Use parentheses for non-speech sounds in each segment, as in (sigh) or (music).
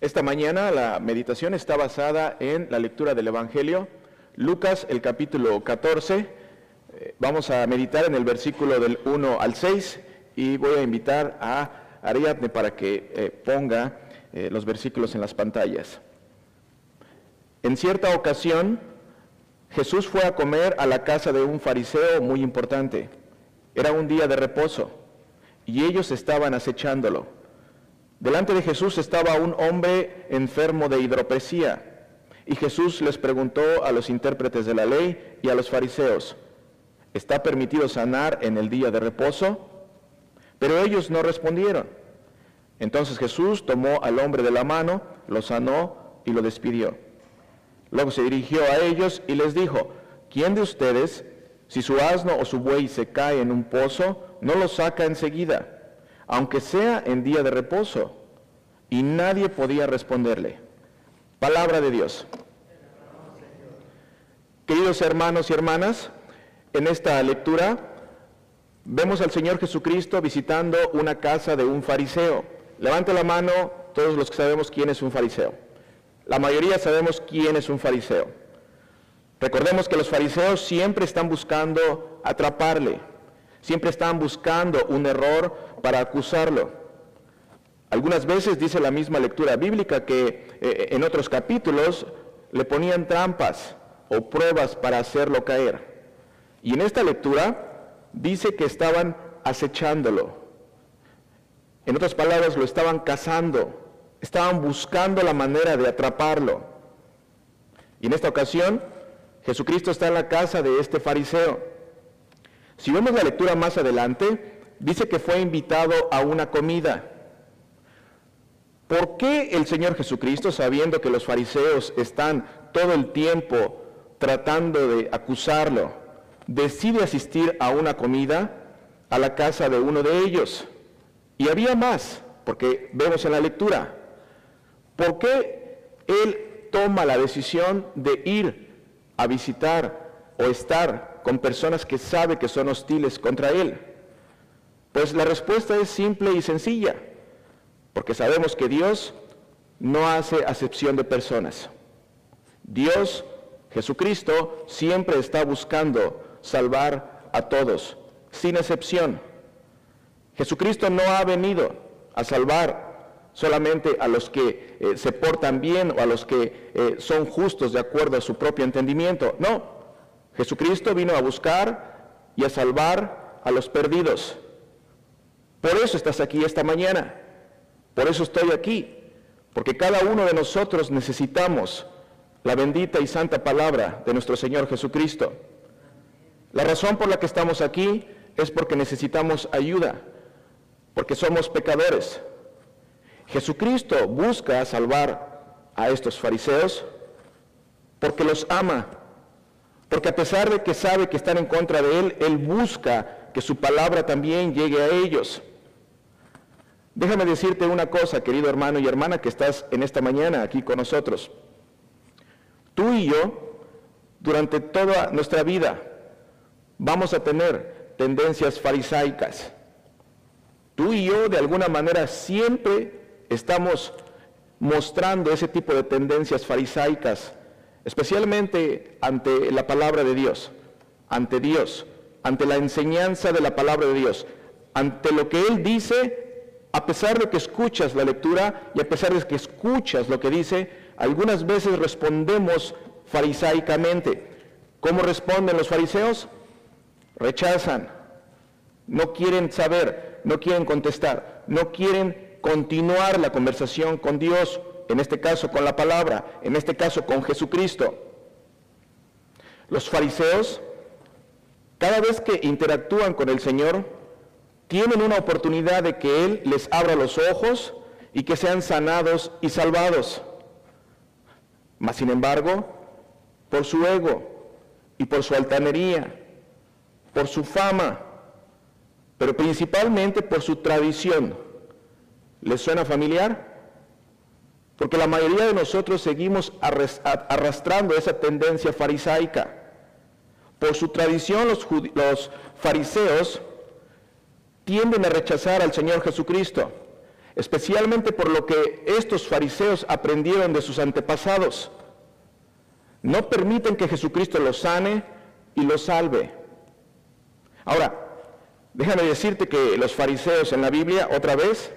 Esta mañana la meditación está basada en la lectura del Evangelio, Lucas el capítulo 14. Eh, Vamos a meditar en el versículo del 1 al 6 y voy a invitar a Ariadne para que eh, ponga eh, los versículos en las pantallas. En cierta ocasión, Jesús fue a comer a la casa de un fariseo muy importante. Era un día de reposo y ellos estaban acechándolo. Delante de Jesús estaba un hombre enfermo de hidropesía y Jesús les preguntó a los intérpretes de la ley y a los fariseos, ¿está permitido sanar en el día de reposo? Pero ellos no respondieron. Entonces Jesús tomó al hombre de la mano, lo sanó y lo despidió. Luego se dirigió a ellos y les dijo, ¿quién de ustedes, si su asno o su buey se cae en un pozo, no lo saca enseguida, aunque sea en día de reposo? Y nadie podía responderle. Palabra de Dios. Queridos hermanos y hermanas, en esta lectura vemos al Señor Jesucristo visitando una casa de un fariseo. Levante la mano todos los que sabemos quién es un fariseo. La mayoría sabemos quién es un fariseo. Recordemos que los fariseos siempre están buscando atraparle, siempre están buscando un error para acusarlo. Algunas veces dice la misma lectura bíblica que eh, en otros capítulos le ponían trampas o pruebas para hacerlo caer. Y en esta lectura dice que estaban acechándolo. En otras palabras, lo estaban cazando, estaban buscando la manera de atraparlo. Y en esta ocasión, Jesucristo está en la casa de este fariseo. Si vemos la lectura más adelante, dice que fue invitado a una comida. ¿Por qué el Señor Jesucristo, sabiendo que los fariseos están todo el tiempo tratando de acusarlo, decide asistir a una comida a la casa de uno de ellos? Y había más, porque vemos en la lectura, ¿por qué él toma la decisión de ir a visitar o estar con personas que sabe que son hostiles contra él? Pues la respuesta es simple y sencilla, porque sabemos que Dios no hace acepción de personas. Dios, Jesucristo, siempre está buscando salvar a todos, sin excepción. Jesucristo no ha venido a salvar solamente a los que eh, se portan bien o a los que eh, son justos de acuerdo a su propio entendimiento. No, Jesucristo vino a buscar y a salvar a los perdidos. Por eso estás aquí esta mañana. Por eso estoy aquí. Porque cada uno de nosotros necesitamos la bendita y santa palabra de nuestro Señor Jesucristo. La razón por la que estamos aquí es porque necesitamos ayuda, porque somos pecadores. Jesucristo busca salvar a estos fariseos porque los ama, porque a pesar de que sabe que están en contra de Él, Él busca que su palabra también llegue a ellos. Déjame decirte una cosa, querido hermano y hermana, que estás en esta mañana aquí con nosotros. Tú y yo, durante toda nuestra vida, vamos a tener tendencias farisaicas. Tú y yo, de alguna manera, siempre estamos mostrando ese tipo de tendencias farisaicas, especialmente ante la palabra de Dios, ante Dios, ante la enseñanza de la palabra de Dios, ante lo que Él dice, a pesar de que escuchas la lectura y a pesar de que escuchas lo que dice, algunas veces respondemos farisaicamente. ¿Cómo responden los fariseos? Rechazan, no quieren saber, no quieren contestar, no quieren continuar la conversación con Dios, en este caso con la palabra, en este caso con Jesucristo. Los fariseos, cada vez que interactúan con el Señor, tienen una oportunidad de que Él les abra los ojos y que sean sanados y salvados. Mas, sin embargo, por su ego y por su altanería, por su fama, pero principalmente por su tradición, ¿les suena familiar? Porque la mayoría de nosotros seguimos arrastrando esa tendencia farisaica. Por su tradición los, los fariseos tienden a rechazar al Señor Jesucristo. especialmente por lo que estos fariseos aprendieron de sus antepasados. No permiten que Jesucristo los sane y los salve. Ahora, déjame decirte que los fariseos en la Biblia, otra vez,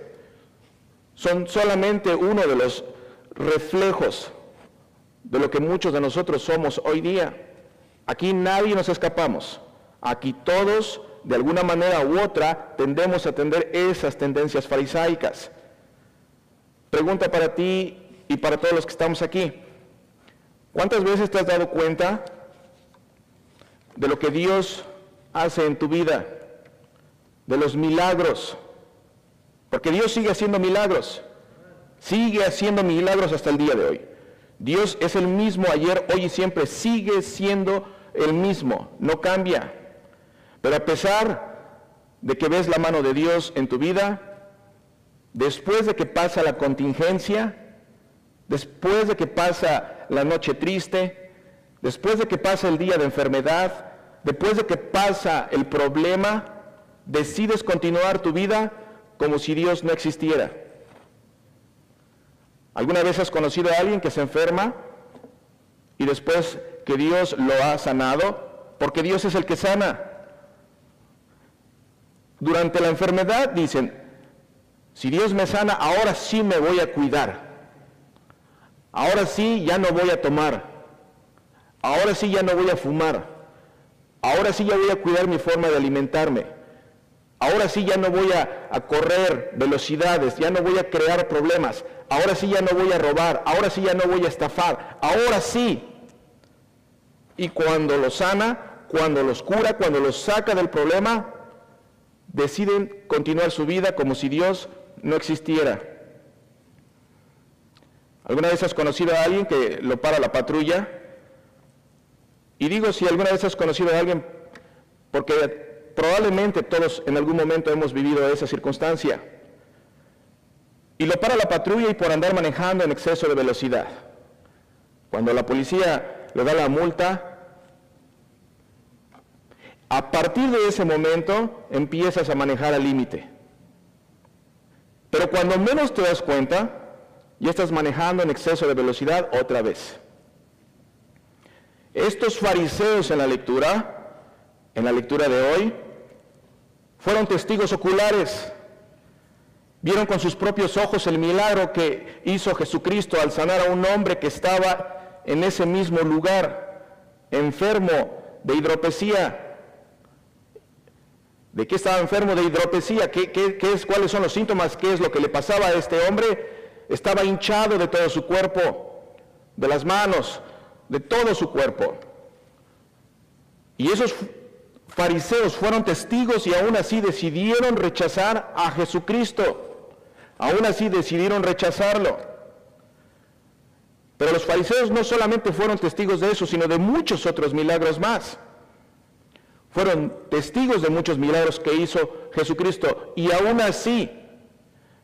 son solamente uno de los reflejos de lo que muchos de nosotros somos hoy día. Aquí nadie nos escapamos. Aquí todos, de alguna manera u otra, tendemos a atender esas tendencias farisaicas. Pregunta para ti y para todos los que estamos aquí. ¿Cuántas veces te has dado cuenta de lo que Dios hace en tu vida? De los milagros. Porque Dios sigue haciendo milagros. Sigue haciendo milagros hasta el día de hoy. Dios es el mismo ayer, hoy y siempre. Sigue siendo el mismo. No cambia. Pero a pesar de que ves la mano de Dios en tu vida, después de que pasa la contingencia, después de que pasa la noche triste, después de que pasa el día de enfermedad, después de que pasa el problema, decides continuar tu vida como si Dios no existiera. ¿Alguna vez has conocido a alguien que se enferma y después que Dios lo ha sanado? Porque Dios es el que sana. Durante la enfermedad dicen, si Dios me sana, ahora sí me voy a cuidar. Ahora sí ya no voy a tomar. Ahora sí ya no voy a fumar. Ahora sí ya voy a cuidar mi forma de alimentarme. Ahora sí ya no voy a, a, correr velocidades, ya no voy a crear problemas. Ahora sí ya no voy a robar. Ahora sí ya no voy a estafar. Ahora sí. Y cuando los sana, cuando los cura, cuando los saca del problema, deciden continuar su vida como si Dios no existiera. ¿Alguna vez has conocido a alguien que lo para la patrulla? Y digo si alguna vez has conocido a alguien porque probablemente todos en algún momento hemos vivido esa circunstancia. Y lo para la patrulla y por andar manejando en exceso de velocidad. Cuando la policía le da la multa, a partir de ese momento empiezas a manejar al límite. Pero cuando menos te das cuenta, y estás manejando en exceso de velocidad otra vez. Estos fariseos en la lectura, en la lectura de hoy, fueron testigos oculares. Vieron con sus propios ojos el milagro que hizo Jesucristo al sanar a un hombre que estaba en ese mismo lugar, enfermo de hidropesía. ¿De qué estaba enfermo de hidropesía? ¿Qué, qué es, ¿Cuáles son los síntomas? ¿Qué es lo que le pasaba a este hombre? estaba hinchado de todo su cuerpo, de las manos, de todo su cuerpo. Y esos fariseos fueron testigos y aún así decidieron rechazar a Jesucristo. Aún así decidieron rechazarlo. Pero los fariseos no solamente fueron testigos de eso, sino de muchos otros milagros más. Fueron testigos de muchos milagros que hizo Jesucristo y aún así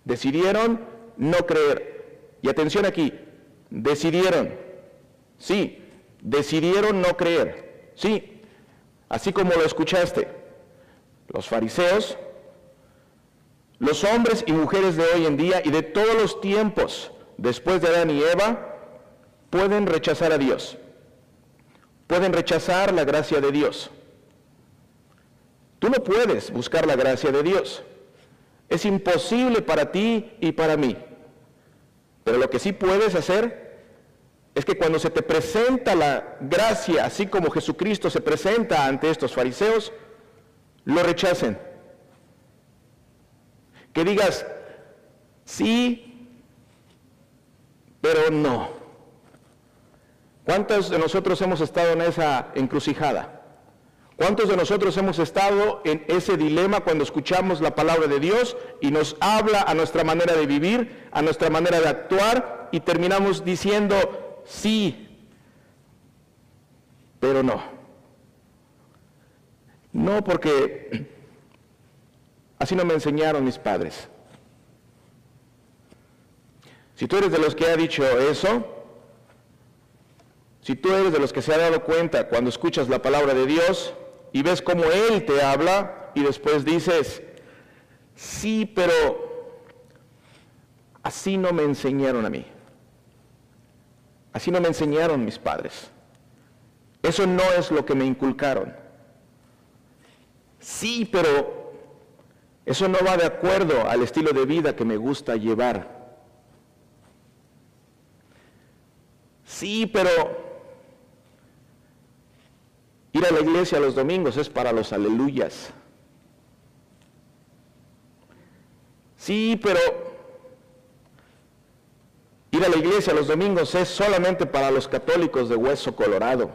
decidieron no creer. Y atención aquí, decidieron, sí, decidieron no creer, sí, así como lo escuchaste. Los fariseos, los hombres y mujeres de hoy en día y de todos los tiempos después de Adán y Eva, pueden rechazar a Dios, pueden rechazar la gracia de Dios. Tú no puedes buscar la gracia de Dios. Es imposible para ti y para mí. Pero lo que sí puedes hacer es que cuando se te presenta la gracia, así como Jesucristo se presenta ante estos fariseos, lo rechacen. Que digas, sí, pero no. ¿Cuántos de nosotros hemos estado en esa encrucijada? ¿Cuántos de nosotros hemos estado en ese dilema cuando escuchamos la palabra de Dios y nos habla a nuestra manera de vivir, a nuestra manera de actuar y terminamos diciendo sí, pero no? No porque así no me enseñaron mis padres. Si tú eres de los que ha dicho eso, si tú eres de los que se ha dado cuenta cuando escuchas la palabra de Dios, y ves cómo Él te habla y después dices, sí, pero así no me enseñaron a mí. Así no me enseñaron mis padres. Eso no es lo que me inculcaron. Sí, pero eso no va de acuerdo al estilo de vida que me gusta llevar. Sí, pero ir a la iglesia los domingos es para los aleluyas. Sí, pero ir a la iglesia los domingos es solamente para los católicos de hueso colorado.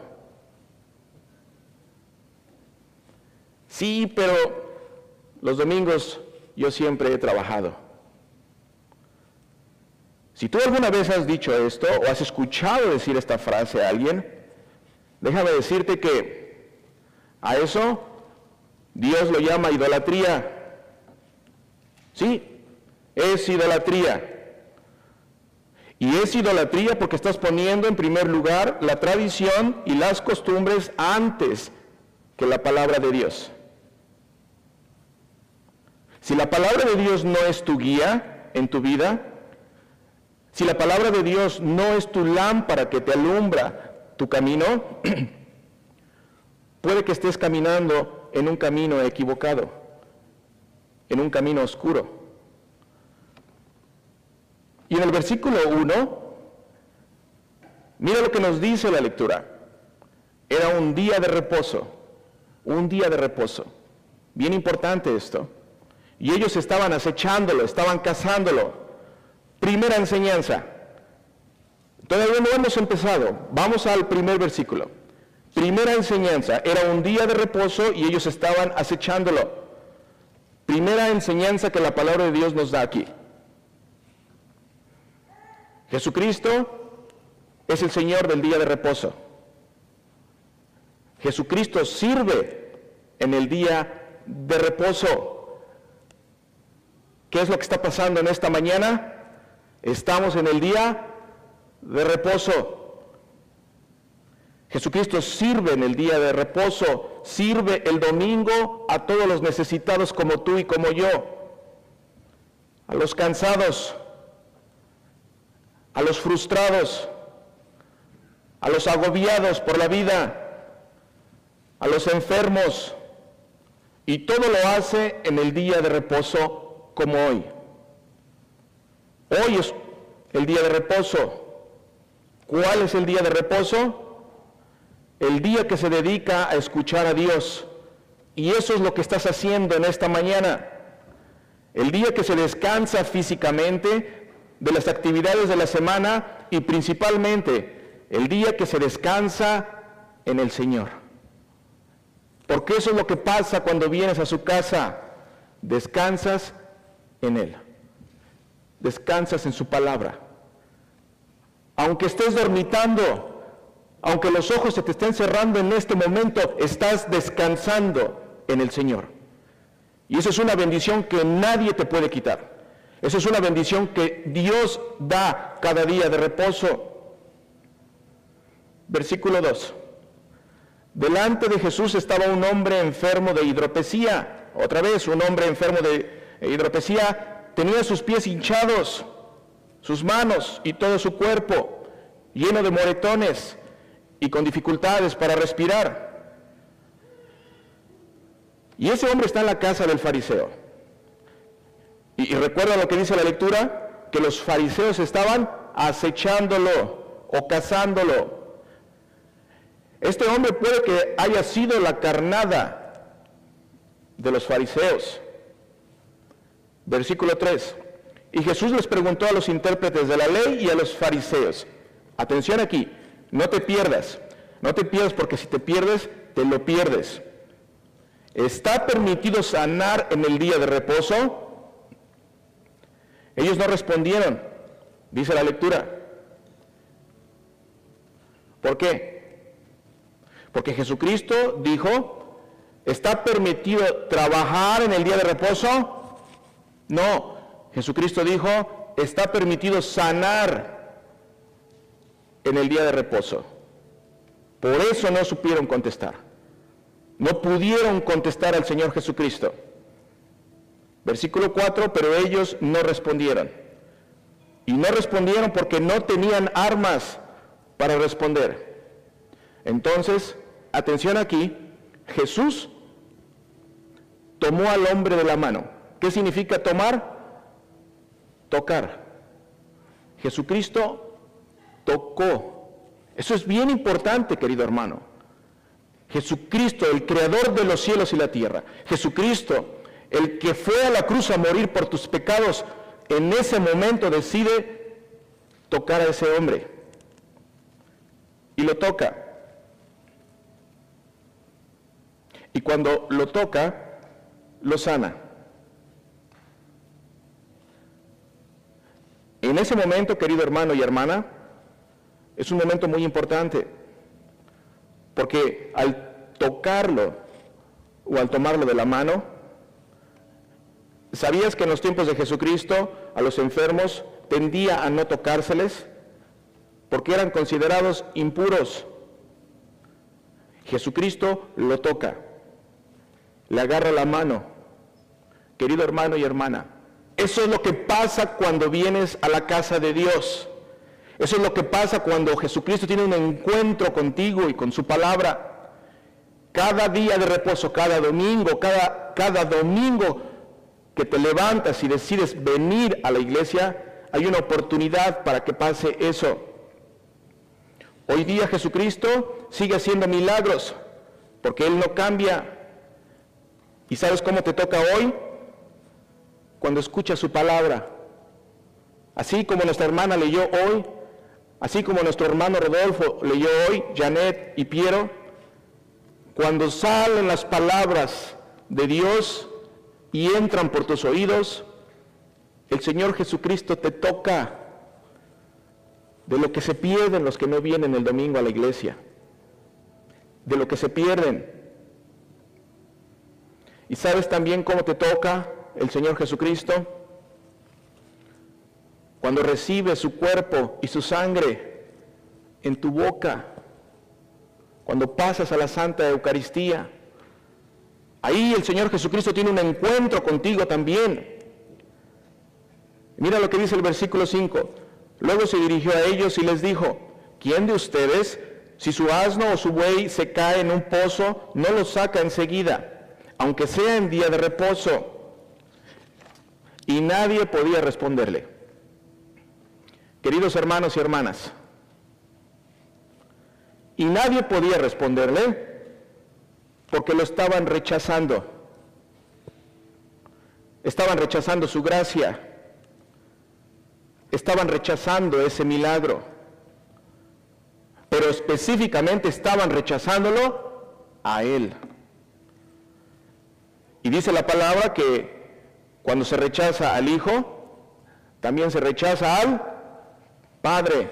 Sí, pero los domingos yo siempre he trabajado. Si tú alguna vez has dicho esto o has escuchado decir esta frase a alguien, déjame decirte que a eso Dios lo llama idolatría. Sí, es idolatría. Y es idolatría porque estás poniendo en primer lugar la tradición y las costumbres antes que la palabra de Dios. Si la palabra de Dios no es tu guía en tu vida, si la palabra de Dios no es tu lámpara que te alumbra tu camino, (clears throat) puede que estés caminando en un camino equivocado, en un camino oscuro. Y en el versículo 1, mira lo que nos dice la lectura. Era un día de reposo, un día de reposo. Bien importante esto. Y ellos estaban acechándolo, estaban cazándolo. Primera enseñanza. Todavía no hemos empezado. Vamos al primer versículo. Primera enseñanza. Era un día de reposo y ellos estaban acechándolo. Primera enseñanza que la palabra de Dios nos da aquí. Jesucristo es el Señor del día de reposo. Jesucristo sirve en el día de reposo. ¿Qué es lo que está pasando en esta mañana? Estamos en el día de reposo. Jesucristo sirve en el día de reposo, sirve el domingo a todos los necesitados como tú y como yo, a los cansados, a los frustrados, a los agobiados por la vida, a los enfermos, y todo lo hace en el día de reposo como hoy. Hoy es el día de reposo. ¿Cuál es el día de reposo? El día que se dedica a escuchar a Dios. Y eso es lo que estás haciendo en esta mañana. El día que se descansa físicamente, de las actividades de la semana y principalmente el día que se descansa en el Señor. Porque eso es lo que pasa cuando vienes a su casa. Descansas en Él. Descansas en su palabra. Aunque estés dormitando, aunque los ojos se te estén cerrando en este momento, estás descansando en el Señor. Y eso es una bendición que nadie te puede quitar. Esa es una bendición que Dios da cada día de reposo. Versículo 2. Delante de Jesús estaba un hombre enfermo de hidropesía. Otra vez, un hombre enfermo de hidropesía tenía sus pies hinchados, sus manos y todo su cuerpo lleno de moretones y con dificultades para respirar. Y ese hombre está en la casa del fariseo. Y, recuerda lo que dice la lectura, que los fariseos estaban acechándolo o cazándolo. Este hombre puede que haya sido la carnada de los fariseos. Versículo 3. Y Jesús les preguntó a los intérpretes de la ley y a los fariseos. Atención aquí, no te pierdas. No te pierdas porque si te pierdes, te lo pierdes. ¿Está permitido sanar en el día de reposo? Ellos no respondieron, dice la lectura. ¿Por qué? Porque Jesucristo dijo, ¿está permitido trabajar en el día de reposo? No, Jesucristo dijo, está permitido sanar en el día de reposo. Por eso no supieron contestar. No pudieron contestar al Señor Jesucristo. Versículo 4, pero ellos no respondieron. Y no respondieron porque no tenían armas para responder. Entonces, atención aquí, Jesús tomó al hombre de la mano. ¿Qué significa tomar? Tocar. Jesucristo tocó. Eso es bien importante, querido hermano. Jesucristo, el creador de los cielos y la tierra. Jesucristo, el que fue a la cruz a morir por tus pecados, en ese momento decide tocar a ese hombre. Y lo toca. Y cuando lo toca, lo sana. En ese momento, querido hermano y hermana, es un momento muy importante, porque al tocarlo o al tomarlo de la mano, ¿sabías que en los tiempos de Jesucristo a los enfermos tendía a no tocárseles? Porque eran considerados impuros. Jesucristo lo toca, le agarra la mano, querido hermano y hermana, eso es lo que pasa cuando vienes a la casa de Dios. Eso es lo que pasa cuando Jesucristo tiene un encuentro contigo y con su palabra. Cada día de reposo, cada domingo, cada, cada domingo que te levantas y decides venir a la iglesia, hay una oportunidad para que pase eso. Hoy día Jesucristo sigue haciendo milagros porque Él no cambia. ¿Y sabes cómo te toca hoy? cuando escucha su palabra. Así como nuestra hermana leyó hoy, así como nuestro hermano Rodolfo leyó hoy, Janet y Piero, cuando salen las palabras de Dios y entran por tus oídos, el Señor Jesucristo te toca de lo que se pierden los que no vienen el domingo a la iglesia, de lo que se pierden. Y sabes también cómo te toca el Señor Jesucristo, cuando recibe su cuerpo y su sangre en tu boca, cuando pasas a la Santa Eucaristía, ahí el Señor Jesucristo tiene un encuentro contigo también. Mira lo que dice el versículo 5. Luego se dirigió a ellos y les dijo, ¿quién de ustedes, si su asno o su buey se cae en un pozo, no lo saca enseguida, aunque sea en día de reposo? y nadie podía responderle. Queridos hermanos y hermanas, y nadie podía responderle porque lo estaban rechazando. Estaban rechazando su gracia. Estaban rechazando ese milagro. Pero específicamente estaban rechazándolo a Él. Y dice la palabra que cuando se rechaza al Hijo, también se rechaza al Padre.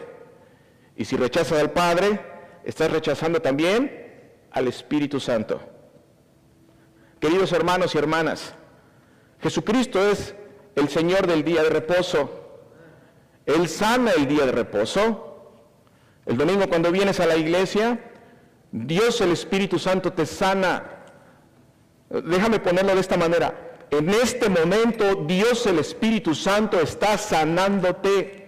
Y si rechazas al Padre, estás rechazando también al Espíritu Santo. Queridos hermanos y hermanas, Jesucristo es el Señor del día de reposo. Él sana el día de reposo. El domingo cuando vienes a la iglesia, Dios el Espíritu Santo te sana. Déjame ponerlo de esta manera. En este momento Dios el Espíritu Santo está sanándote.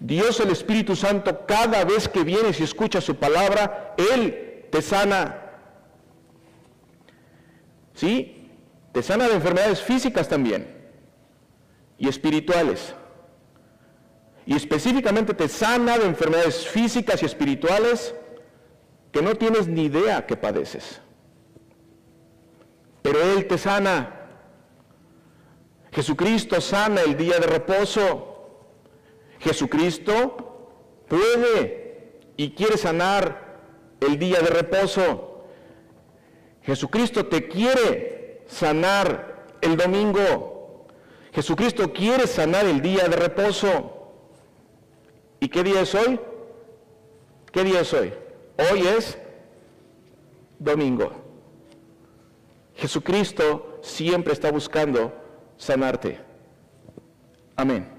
Dios el Espíritu Santo cada vez que vienes y escuchas su palabra, Él te sana. ¿Sí? Te sana de enfermedades físicas también y espirituales. Y específicamente te sana de enfermedades físicas y espirituales que no tienes ni idea que padeces pero Él te sana. Jesucristo sana el día de reposo. Jesucristo puede y quiere sanar el día de reposo. Jesucristo te quiere sanar el domingo. Jesucristo quiere sanar el día de reposo. ¿Y qué día es hoy? ¿Qué día es hoy? Hoy es domingo. Jesucristo siempre está buscando sanarte. Amén.